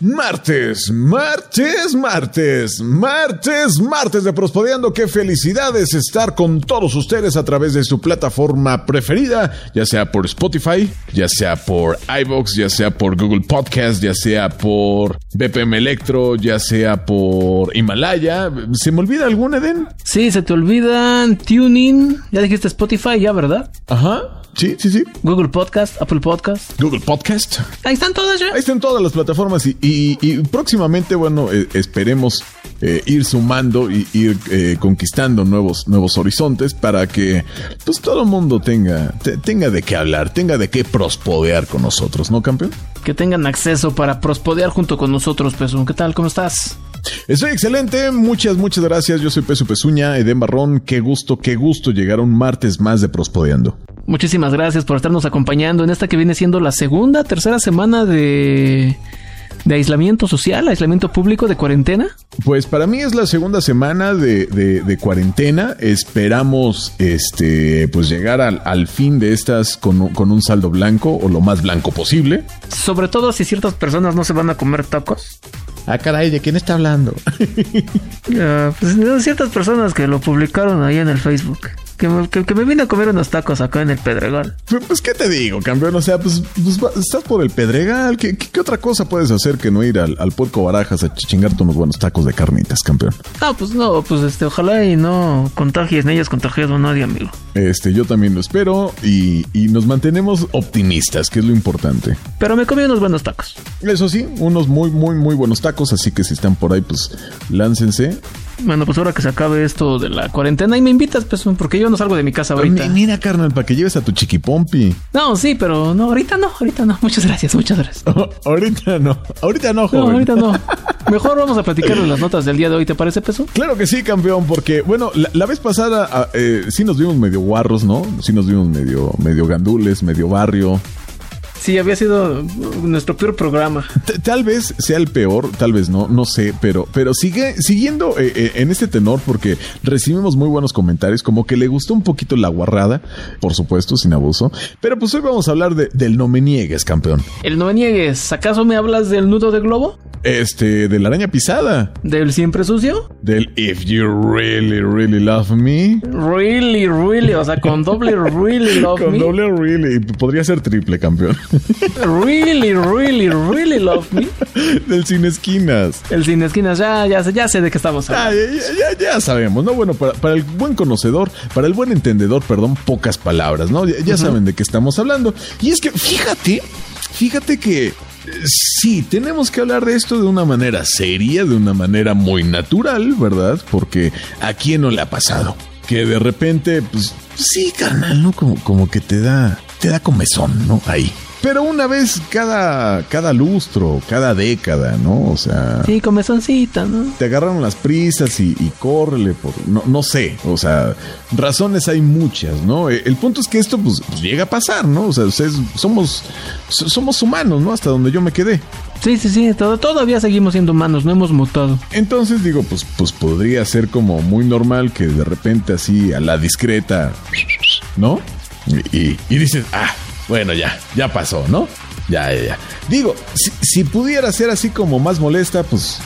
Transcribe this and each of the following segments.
Martes, martes, martes, martes, martes de Prospodeando. Qué felicidades estar con todos ustedes a través de su plataforma preferida, ya sea por Spotify, ya sea por iVoox, ya sea por Google Podcast, ya sea por BPM Electro, ya sea por Himalaya. ¿Se me olvida algún, Eden? Sí, se te olvidan Tuning. Ya dijiste Spotify, ya, ¿verdad? Ajá. Sí, sí, sí. Google Podcast, Apple Podcast. Google Podcast. Ahí están todas ya. Ahí están todas las plataformas y, y- y próximamente, bueno, eh, esperemos eh, ir sumando y ir eh, conquistando nuevos, nuevos horizontes para que pues todo el mundo tenga, te- tenga de qué hablar, tenga de qué prospodear con nosotros, ¿no, campeón? Que tengan acceso para prospodear junto con nosotros, Peso. ¿Qué tal? ¿Cómo estás? Estoy excelente, muchas, muchas gracias. Yo soy Peso Pezuña, Eden Barrón. Qué gusto, qué gusto llegar a un martes más de Prospodeando. Muchísimas gracias por estarnos acompañando en esta que viene siendo la segunda, tercera semana de, de aislamiento social, aislamiento público, de cuarentena. Pues para mí es la segunda semana de, de- de cuarentena. Esperamos este pues llegar al, al fin de estas con, con un saldo blanco o lo más blanco posible. Sobre todo si ciertas personas no se van a comer tacos. Ah, caray, ¿de quién está hablando? Ah, pues ciertas personas que lo publicaron ahí en el Facebook. Que me, que- que me vine a comer unos tacos acá en el Pedregal. Pues, ¿qué te digo, campeón? O sea, pues, pues, estás por el Pedregal. ¿Qué, qué- qué otra cosa puedes hacer que no ir al, al Puerco Barajas a chingarte unos buenos tacos de carnitas, campeón? Ah, pues no, pues este, ojalá y no contagies ni hayas contagiado a nadie, amigo. Este, yo también lo espero y, y nos mantenemos optimistas, que es lo importante. Pero me comí unos buenos tacos. Eso sí, unos muy, muy, muy buenos tacos, así que si están por ahí, pues láncense. Bueno, pues ahora que se acabe esto de la cuarentena y me invitas, pues, porque yo no salgo de mi casa ahorita. Mi- Mira, carnal, para que lleves a tu chiquipompi. No, sí, pero no, ahorita no, ahorita no. Muchas gracias, muchas gracias. ahorita no, ahorita no, No, joven. ahorita no. Mejor vamos a platicar las notas del día de hoy, ¿te parece, Peso? Claro que sí, campeón, porque, bueno, la, la vez pasada ah, eh, sí nos vimos medio guarros, ¿no? Sí nos vimos medio, medio gandules, medio barrio. Sí, había sido nuestro peor programa. T- tal vez sea el peor, tal vez no, no sé, pero, pero sigue siguiendo eh, eh, en este tenor porque recibimos muy buenos comentarios, como que le gustó un poquito la guarrada, por supuesto, sin abuso. Pero pues hoy vamos a hablar de- del no me niegues, campeón. El no me niegues, ¿acaso me hablas del nudo de globo? Este, de la araña pisada, ¿Del siempre sucio? del If You Really, Really Love Me. Really, really, o sea, con doble really love Con me. doble really, podría ser triple, campeón. Really, really, really love me. del Sin Esquinas. El sin esquinas, ya, ya, ya sé de qué estamos Ah, hablando. ya, ya- ya sabemos, ¿no? Bueno, para, para el buen conocedor, para el buen entendedor, perdón, pocas palabras, ¿no? Ya, ya saben de qué estamos hablando. Y es que, fíjate, fíjate que sí, tenemos que hablar de esto de una manera seria, de una manera muy natural, ¿verdad? Porque a quién no le ha pasado. Que de repente, pues, sí, carnal, ¿no? Como, como que te da, te da comezón, ¿no? Ahí. Pero una vez cada, cada lustro, cada década, ¿no? O sea Sí, comezoncita, ¿no? te agarraron las prisas y, y córrele por no, no sé, o sea, razones hay muchas, ¿no? Eh, El punto es que esto pues, pues, llega a pasar, ¿no? O sea, ustedes somos so- somos humanos, ¿no? Hasta donde yo me quedé. Sí, sí, sí, todo, todavía seguimos siendo humanos, no hemos mutado. Entonces digo, pues pues podría ser como muy normal que de repente así a la discreta, ¿no? Y, y- y dices, ah, bueno, ya, ya pasó, ¿no? Ya, ya, ya. Digo, si, si pudiera ser así como más molesta, pues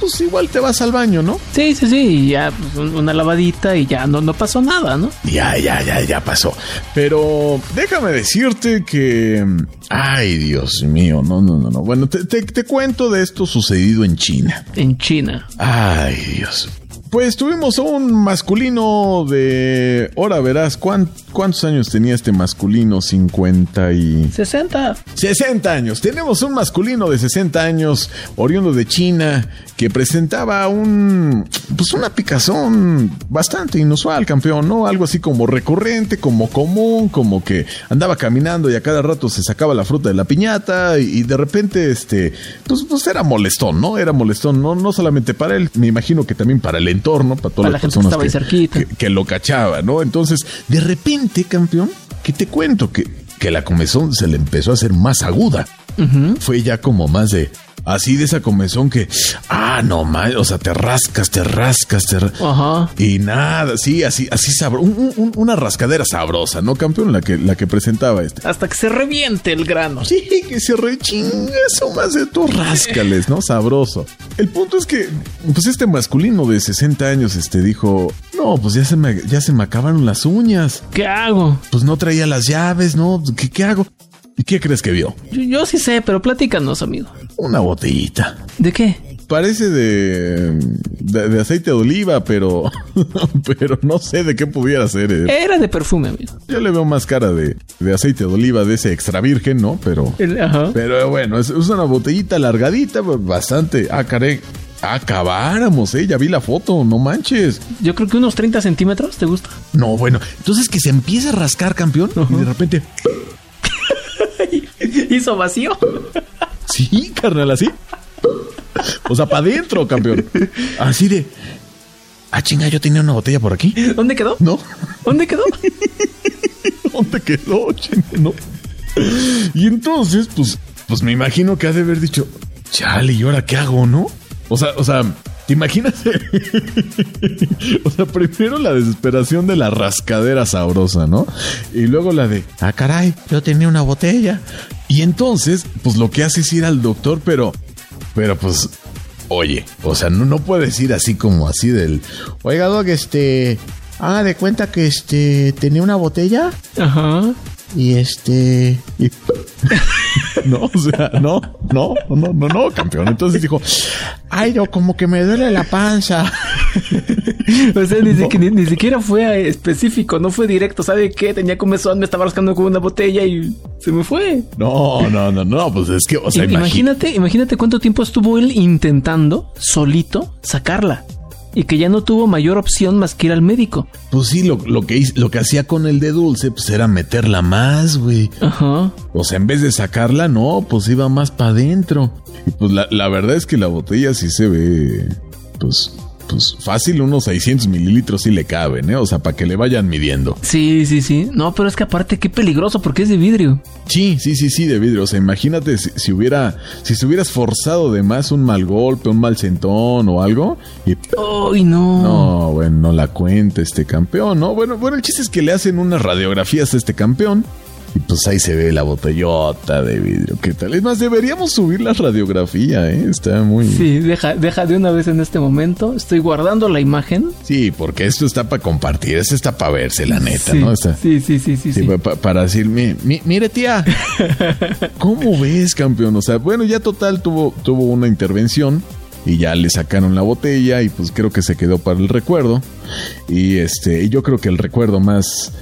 pues igual te vas al baño, ¿no? Sí, sí, sí, y ya pues, un- una lavadita y ya no, no pasó nada, ¿no? Ya, ya, ya, ya pasó. Pero déjame decirte que... Ay, Dios mío, no, no, no, no. Bueno, te, te- te cuento de esto sucedido en China. En China. Ay, Dios. Pues tuvimos a un masculino de... Ahora verás, ¿cuán- ¿cuántos años tenía este masculino? 50 y... 60. 60 años. Tenemos un masculino de 60 años, oriundo de China, que presentaba un, pues una picazón bastante inusual, campeón, ¿no? Algo así como recurrente, como común, como que andaba caminando y a cada rato se sacaba la fruta de la piñata y, y de repente, este, pues, pues era molestón, ¿no? Era molestón, no, no solamente para él, me imagino que también para el entorno, para todas Para la las gente que personas estaba ahí cerquita. que- que lo cachaba, ¿no? Entonces, de repente, campeón, que te cuento que, que la comezón se le empezó a hacer más aguda. Fue ya como más de así de esa comezón que ah no mal, o sea, te rascas, te rascas, te ra- Ajá. y nada, sí, así así sabroso, una rascadera sabrosa, ¿no, campeón? La que la que presentaba este. Hasta que se reviente el grano. Sí, que se rechinga eso más de tú ráscales, ¿no? Sabroso. El punto es que, pues este masculino de 60 años, este, dijo, no, pues ya se me, ya se me acabaron las uñas. ¿Qué hago? Pues no traía las llaves, ¿no? ¿Qué, qué hago? ¿Y qué crees que vio? Yo, yo sí sé, pero platícanos, amigo. Una botellita. ¿De qué? Parece de, de, de aceite de oliva, pero, pero no sé de qué pudiera ser. eh. Era de perfume, amigo. Yo le veo más cara de, de aceite de oliva de ese extra virgen, ¿no? Pero, El- ajá. Pero bueno, es, es una botellita largadita, bastante. Ah, caray. Acabáramos, eh. Ya vi la foto, no manches. Yo creo que unos 30 centímetros, ¿te gusta? No, bueno. Entonces que se empieza a rascar, campeón. Y de repente. Hizo vacío. Sí, carnal, así. O sea, para adentro, campeón. Así de. Ah, chinga, yo tenía una botella por aquí. ¿Dónde quedó? No. ¿Dónde quedó? ¿Dónde quedó? Chinga, no. Y entonces, pues, pues me imagino que ha de haber dicho, chale, ¿y ahora qué hago, no? O sea, o sea, ¿te imaginas? o sea, primero la desesperación de la rascadera sabrosa, ¿no? Y luego la de, ah, caray, yo tenía una botella. Y entonces, pues lo que hace es ir al doctor, pero, pero pues, oye, o sea, no, no puedes ir así como así del, oiga, doc, este, haga de cuenta que este, tenía una botella. Ajá. Y este. y- no, o sea, no, no, no, no, no, campeón. Entonces dijo, ay, yo como que me duele la panza. O sea, ni, siquiera, ni, ni siquiera fue específico, no fue directo. ¿Sabe qué? Tenía comezón, me estaba rascando con una botella y se me fue. No, no, no, no, pues es que, o sea, imagínate, imagínate cuánto tiempo estuvo él intentando solito sacarla. Y que ya no tuvo mayor opción más que ir al médico. Pues sí, lo, lo que lo que hacía con el de dulce, pues era meterla más, güey. Ajá. O sea, en vez de sacarla, no, pues iba más para adentro. Y pues la, la verdad es que la botella sí se ve, pues, pues fácil, unos 600 mililitros sí le caben, ¿eh? O sea, para que le vayan midiendo. Sí, sí, sí. No, pero es que aparte qué peligroso porque es de vidrio. Sí, sí, sí, sí, de vidrio. O sea, imagínate si, si hubiera, si se hubiera esforzado de más un mal golpe, un mal sentón o algo. Y ¡Ay, no! no, bueno, no la cuenta este campeón, ¿no? Bueno, bueno, el chiste es que le hacen unas radiografías a este campeón. Y pues ahí se ve la botellota de vidrio. ¿Qué tal? Es más, deberíamos subir la radiografía, ¿eh? Está muy... Sí, deja, deja de una vez en este momento. Estoy guardando la imagen. Sí, porque esto está para compartir, esto está para verse, la neta, sí, ¿no? Está... sí, sí, sí, sí, Sí, sí. pa- pa- para decir, mi- mi- mire tía, ¿cómo ves campeón? O sea, bueno, ya total tuvo, tuvo una intervención y ya le sacaron la botella y pues creo que se quedó para el recuerdo. Y este, y yo creo que el recuerdo más,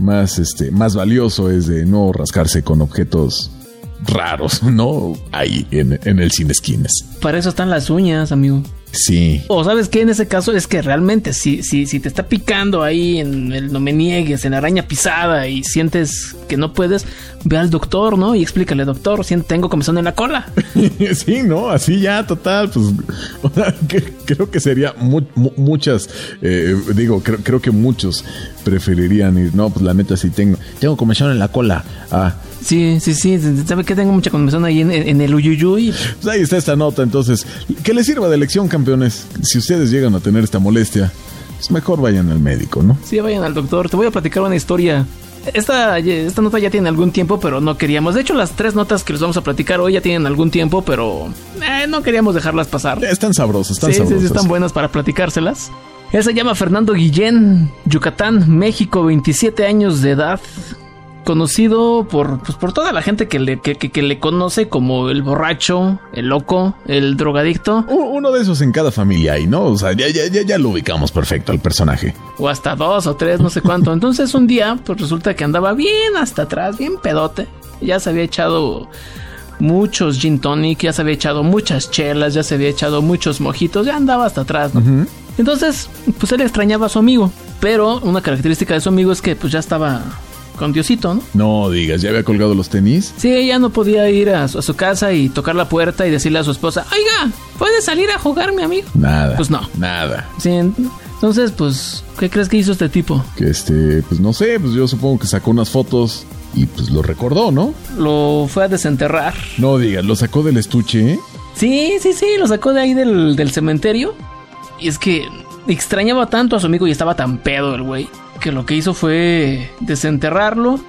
más, este, más valioso es de no rascarse con objetos raros, ¿no? Ahí en, en el cine esquinas. Para eso están las uñas, amigo. Sí. O sabes qué, en ese caso es que realmente si, si, si te está picando ahí en el no me niegues, en la araña pisada y sientes que no puedes, ve al doctor, ¿no? Y explícale, doctor, siento, tengo comezón en la cola. Sí, ¿no? Así ya, total, pues o sea, que- creo que sería mu- mu- muchas, eh, digo, creo, creo que muchos preferirían ir, no, pues la neta sí tengo, tengo comezón en la cola. Ah, Sí, sí, sí, sabe que tengo mucha comezón ahí en, en el uyuyuy. pues ahí está esta nota, entonces, que les sirva de lección, campeones. Si ustedes llegan a tener esta molestia, pues mejor vayan al médico, ¿no? Sí, vayan al doctor. Te voy a platicar una historia. Esta, esta nota ya tiene algún tiempo, pero no queríamos. De hecho, las tres notas que les vamos a platicar hoy ya tienen algún tiempo, pero eh, no queríamos dejarlas pasar. Están sabrosas, están sí, sí, sabrosas. sí, están buenas para platicárselas. Él se llama Fernando Guillén, Yucatán, México, 27 años de edad. Conocido por, pues, por toda la gente que le, que, que- que le conoce como el borracho, el loco, el drogadicto Uno de esos en cada familia hay, ¿no? O sea, ya, ya, ya, ya lo ubicamos perfecto al personaje. o hasta dos o tres, no sé cuánto. Entonces un día, pues resulta que andaba bien hasta atrás, bien pedote. Ya se había echado muchos gin tonic, ya se había echado muchas chelas, ya se había echado muchos mojitos, ya andaba hasta atrás, ¿no? Entonces, pues él extrañaba a su amigo, pero una característica de su amigo es que pues ya estaba con Diosito, ¿no? No digas, ¿ya había colgado los tenis? Sí, ya no podía ir a su, a su casa y tocar la puerta y decirle a su esposa, oiga, ¿puede salir a jugar mi amigo? Nada. Pues no. Nada. Sí, entonces, pues, ¿qué crees que hizo este tipo? Que este, pues no sé, pues yo supongo que sacó unas fotos y pues lo recordó, ¿no? Lo fue a desenterrar. No digas, lo sacó del estuche, ¿eh? Sí, sí, sí, lo sacó de ahí del, del cementerio. Y es que extrañaba tanto a su amigo y estaba tan pedo el güey, que lo que hizo fue desenterrarlo.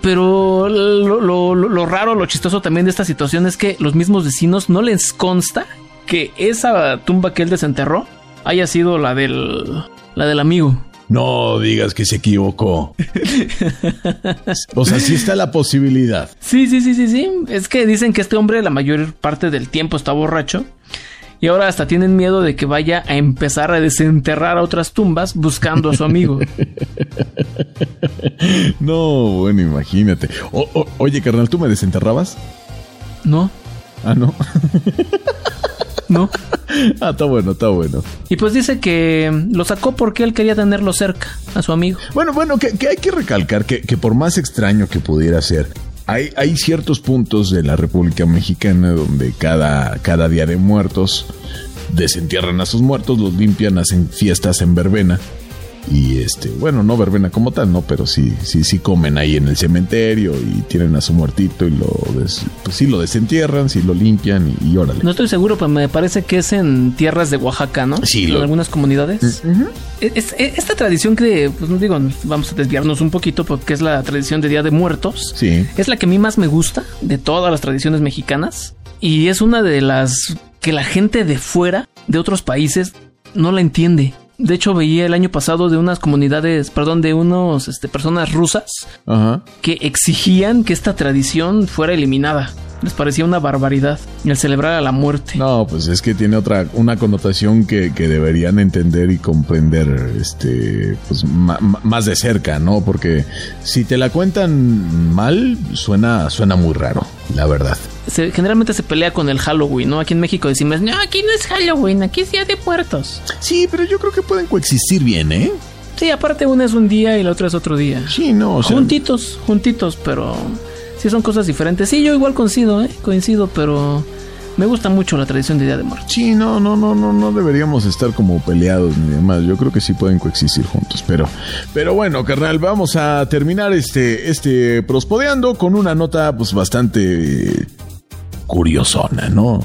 Pero lo, lo- lo raro, lo chistoso también de esta situación es que los mismos vecinos no les consta que esa tumba que él desenterró haya sido la del, la del amigo. No digas que se equivocó. o sea, sí está la posibilidad. Sí, sí, sí, sí, sí. Es que dicen que este hombre la mayor parte del tiempo está borracho. Y ahora hasta tienen miedo de que vaya a empezar a desenterrar a otras tumbas buscando a su amigo. No, bueno, imagínate. O- o- oye, carnal, ¿tú me desenterrabas? No, Ah, no. no. ah, está bueno, está bueno. Y pues dice que lo sacó porque él quería tenerlo cerca, a su amigo. Bueno, bueno, que, que hay que recalcar que, que por más extraño que pudiera ser, hay, hay ciertos puntos de la República Mexicana donde cada, cada día de muertos desentierran a sus muertos, los limpian, hacen fiestas en verbena. Y este, bueno, no verbena como tal, no, pero sí, sí, sí comen ahí en el cementerio y tienen a su muertito y lo, des- pues sí lo desentierran, sí lo limpian y, y órale. No estoy seguro, pero me parece que es en tierras de Oaxaca, ¿no? Sí, En lo- algunas comunidades. Es- es- esta tradición que, pues no digo, vamos a desviarnos un poquito porque es la tradición de Día de Muertos. Sí. Es la que a mí más me gusta de todas las tradiciones mexicanas. Y es una de las que la gente de fuera, de otros países, no la entiende. De hecho, veía el año pasado de unas comunidades, perdón, de unos este, personas rusas Ajá. que exigían que esta tradición fuera eliminada. Les parecía una barbaridad el celebrar a la muerte. No, pues es que tiene otra, una connotación que, que deberían entender y comprender, este, pues ma- ma- más de cerca, ¿no? Porque si te la cuentan mal, suena, suena muy raro, la verdad. Se- generalmente se pelea con el Halloween, ¿no? Aquí en México decimos, no, aquí no es Halloween, aquí es Día de Muertos. Sí, pero yo creo que pueden coexistir bien, ¿eh? Sí, aparte una es un día y la otra es otro día. Sí, no, o sea, juntitos, juntitos, pero sí son cosas diferentes. Sí, yo igual coincido, ¿eh? Coincido, pero me gusta mucho la tradición de Día de Muertos. Sí, no, no, no, no, no deberíamos estar como peleados ni demás. Yo creo que sí pueden coexistir juntos, pero, pero bueno, carnal, vamos a terminar este, este prospodeando con una nota, pues bastante curiosona, ¿no?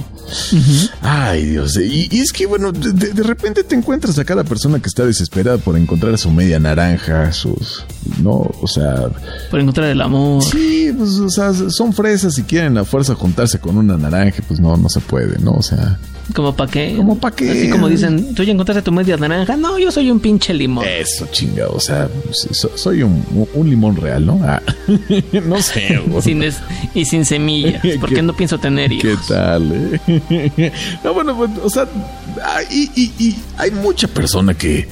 Ay, Dios. Y, y es que, bueno, de, de- de repente te encuentras a cada persona que está desesperada por encontrar su media naranja, sus, no, o sea, Por encontrar el amor. sí, pues, o sea, son fresas y quieren a fuerza juntarse con una naranja, pues no, no se puede, ¿no? O sea, ¿Como para qué? ¿Cómo pa' qué? Así como dicen, ¿tú ya encontraste tu media naranja? No, yo soy un pinche limón. Eso, chingado. O sea, so- soy un, un limón real, ¿no? Ah, no sé. güey. Sin es- y sin semillas, porque ¿Qué- no pienso tener ¿Qué hijos. tal, eh? No, bueno, pues, o sea, ah, y, y- y hay mucha persona que,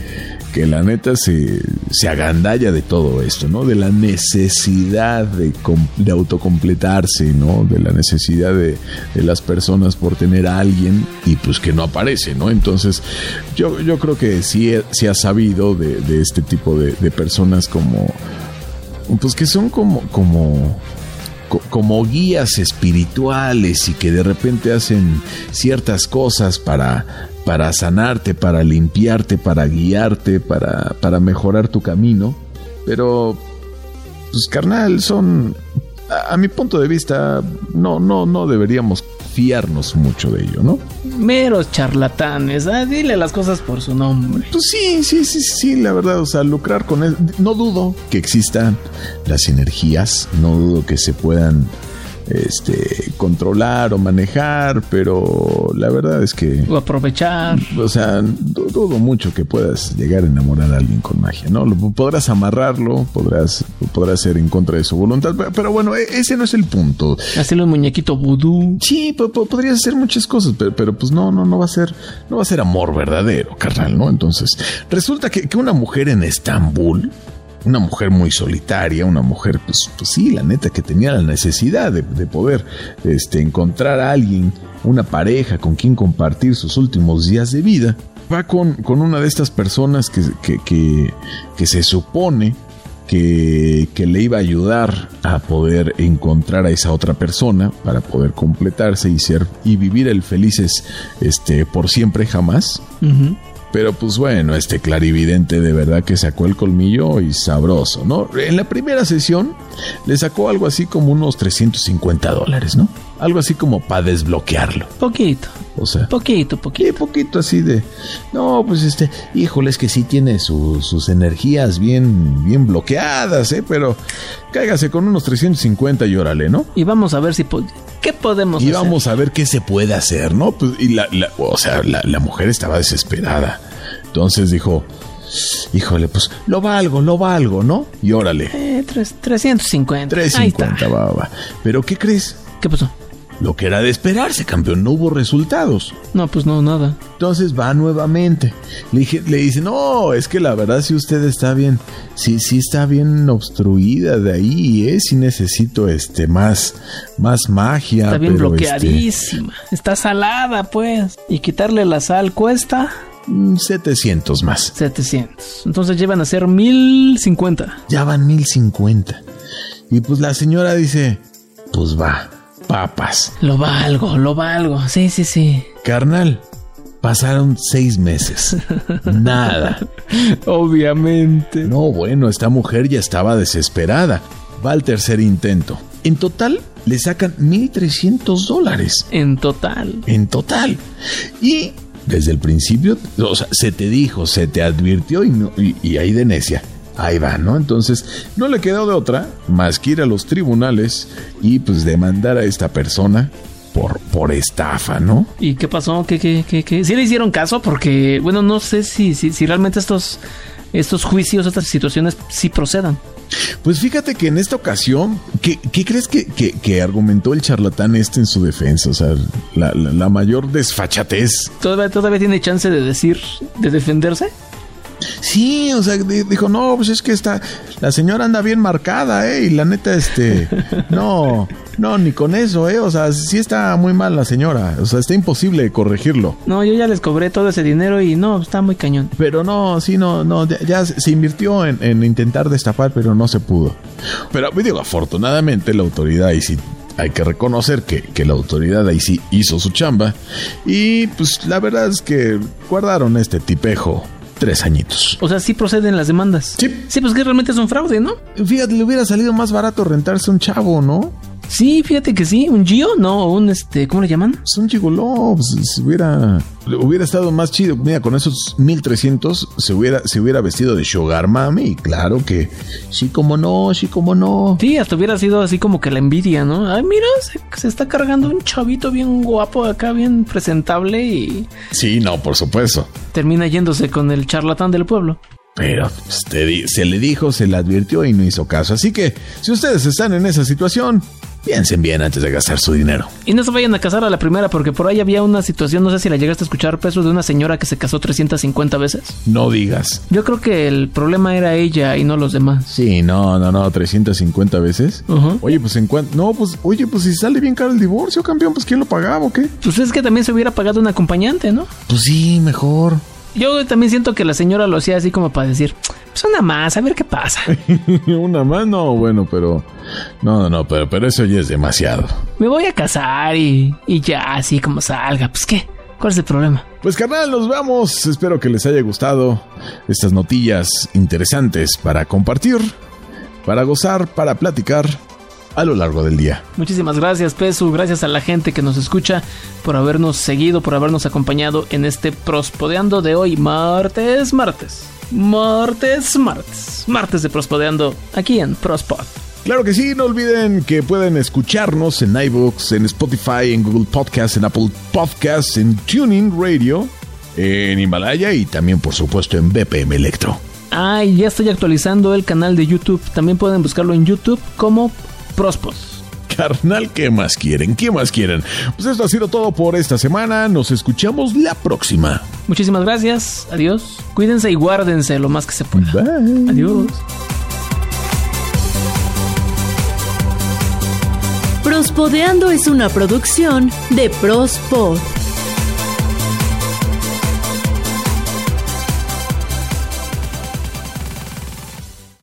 que la neta se, se agandalla de todo esto, ¿no? De la necesidad de, de autocompletarse, ¿no? De la necesidad de, de las personas por tener a alguien y pues que no aparece, ¿no? Entonces, yo, yo creo que sí, sí ha sabido de, de este tipo de, de personas como, pues que son como, como, co- como guías espirituales y que de repente hacen ciertas cosas para, para sanarte, para limpiarte, para guiarte, para, para mejorar tu camino. Pero, pues carnal, son, a, a mi punto de vista, no, no, no deberíamos fiarnos mucho de ello, ¿no? Meros charlatanes. Ah, dile las cosas por su nombre. Pues sí, sí, sí, sí, la verdad, o sea, lucrar con él. No dudo que existan las energías, no dudo que se puedan este, controlar o manejar, pero la verdad es que, O aprovechar. o sea, du- dudo mucho que puedas llegar a enamorar a alguien con magia, ¿no? Podrás amarrarlo, podrás, podrás ser en contra de su voluntad, pero, pero bueno, e- ese no es el punto. Hacerle un muñequito vudú. Sí, po- po- podrías hacer muchas cosas, pero, pero, pues no, no, no va a ser, no va a ser amor verdadero, carnal, ¿no? Entonces, resulta que, que una mujer en Estambul, una mujer muy solitaria, una mujer, pues, pues sí, la neta, que tenía la necesidad de, de poder este, encontrar a alguien, una pareja con quien compartir sus últimos días de vida, va con, con una de estas personas que, que, que, se supone que, que le iba a ayudar a poder encontrar a esa otra persona para poder completarse y ser y vivir el felices este por siempre jamás. Pero pues bueno, este clarividente de verdad que sacó el colmillo y sabroso, ¿no? En la primera sesión le sacó algo así como unos 350 dólares, ¿no? Algo así como para desbloquearlo. Poquito. O sea, Poquito, poquito. y poquito así de, no, pues este, híjole, es que sí tiene su- sus energías bien, bien bloqueadas, ¿eh? Pero cáigase con unos 350 y órale, ¿no? Y vamos a ver si... po- ¿Qué podemos Y hacer? vamos a ver qué se puede hacer, ¿no? Pues, y la, la- o sea, la, la mujer estaba desesperada. Entonces dijo, híjole, pues lo valgo, lo valgo, ¿no? Y órale, Eh, tres- 350. Ahí 350, está. va, va. Pero ¿qué crees? ¿Qué pasó? Lo que era de esperarse, campeón, no hubo resultados. No, pues no, nada. Entonces va nuevamente. Le, dije, le dice, no, es que la verdad si usted está bien, sí, sí está bien obstruida de ahí, ¿eh? Necesito este más, más magia. Está bien este, bloqueadísima. Está salada, pues. Y quitarle la sal cuesta mm, 700 más. 700. Entonces llevan a ser 1050. Ya van 1050. Y pues la señora dice, pues va, papas. Lo valgo, lo valgo. Sí, sí, sí. Carnal, pasaron seis meses. Nada. Obviamente. No, bueno, esta mujer ya estaba desesperada. Va al tercer intento. En total, le sacan 1.300 dólares. En total. En total. Y desde el principio, o sea, se te dijo, se te advirtió y, no- y, y ahí de necia. Ahí va, ¿no? Entonces, no le quedó de otra más que ir a los tribunales y pues demandar a esta persona por, por estafa, ¿no? ¿Y qué pasó? ¿Qué, qué, qué, qué? ¿Sí le hicieron caso? Porque, bueno, no sé si, si, si realmente estos, estos juicios, estas situaciones sí procedan. Pues fíjate que en esta ocasión, ¿qué, qué crees que, que- que argumentó el charlatán este en su defensa? O sea, la, la- la mayor desfachatez. ¿Todavía, ¿Todavía tiene chance de decir, de defenderse? Sí, o sea, di- dijo, no, pues es que está, la señora anda bien marcada, ¿eh? Y la neta, este, no, no, ni con eso, ¿eh? O sea, sí está muy mal la señora, o sea, está imposible corregirlo. No, yo ya les cobré todo ese dinero y no, está muy cañón. Pero no, sí, no, no, ya, ya se invirtió en, en intentar destapar, pero no se pudo. Pero digo, afortunadamente la autoridad ahí sí hay que reconocer que, que la autoridad ahí sí hizo su chamba. Y pues la verdad es que guardaron este tipejo tres añitos. O sea, sí proceden las demandas. Sí. Sí, pues que realmente es un fraude, ¿no? Fíjate, le hubiera salido más barato rentarse un chavo, ¿no? Sí, fíjate que sí. ¿Un Gio? No, un este, ¿cómo le llaman? Un gigoló, se hubiera, hubiera estado más chido. Mira, con esos 1300 se hubiera, se hubiera vestido de Sugar Mami. Y claro que sí, como no, sí, como no. Sí, hasta hubiera sido así como que la envidia, ¿no? Ay, mira, se, se está cargando un chavito bien guapo acá, bien presentable y Sí, no, por supuesto. termina yéndose con el charlatán del pueblo. Pero te di- se le dijo, se le advirtió y no hizo caso. Así que si ustedes están en esa situación, piensen bien antes de gastar su dinero. Y no se vayan a casar a la primera porque por ahí había una situación, no sé si la llegaste a escuchar, peso de una señora que se casó 350 veces. No digas. Yo creo que el problema era ella y no los demás. Sí, no, no, no, 350 veces. Ujú. Oye, pues en cuanto... No, pues, oye, pues si sale bien caro el divorcio, campeón, pues ¿quién lo pagaba o qué? Pues es que también se hubiera pagado un acompañante, ¿no? Pues sí, mejor. Yo también siento que la señora lo hacía así como para decir, pues una más, a ver qué pasa. Una más, no, bueno, pero... No, no, no, pero, pero eso ya es demasiado. Me voy a casar y, y ya, así como salga. Pues qué, ¿cuál es el problema? Pues carnal, nos vamos. Espero que les haya gustado estas notillas interesantes para compartir, para gozar, para platicar a lo largo del día. Muchísimas gracias, Pesu. Gracias a la gente que nos escucha por habernos seguido, por habernos acompañado en este Prospodeando de hoy, martes, martes. Martes, martes. Martes de Prospodeando aquí en Prospod. Claro que sí, no olviden que pueden escucharnos en iBooks, en Spotify, en Google Podcasts, en Apple Podcasts, en Tuning Radio, en Himalaya y también por supuesto en BPM Electro. Ah, y ya estoy actualizando el canal de YouTube. También pueden buscarlo en YouTube como Prospod. Carnal, ¿qué más quieren? ¿Qué más quieren? Pues esto ha sido todo por esta semana. Nos escuchamos la próxima. Muchísimas gracias. Adiós. Cuídense y guárdense lo más que se pueda. Bye. Adiós. Prospodeando es una producción de Prospod.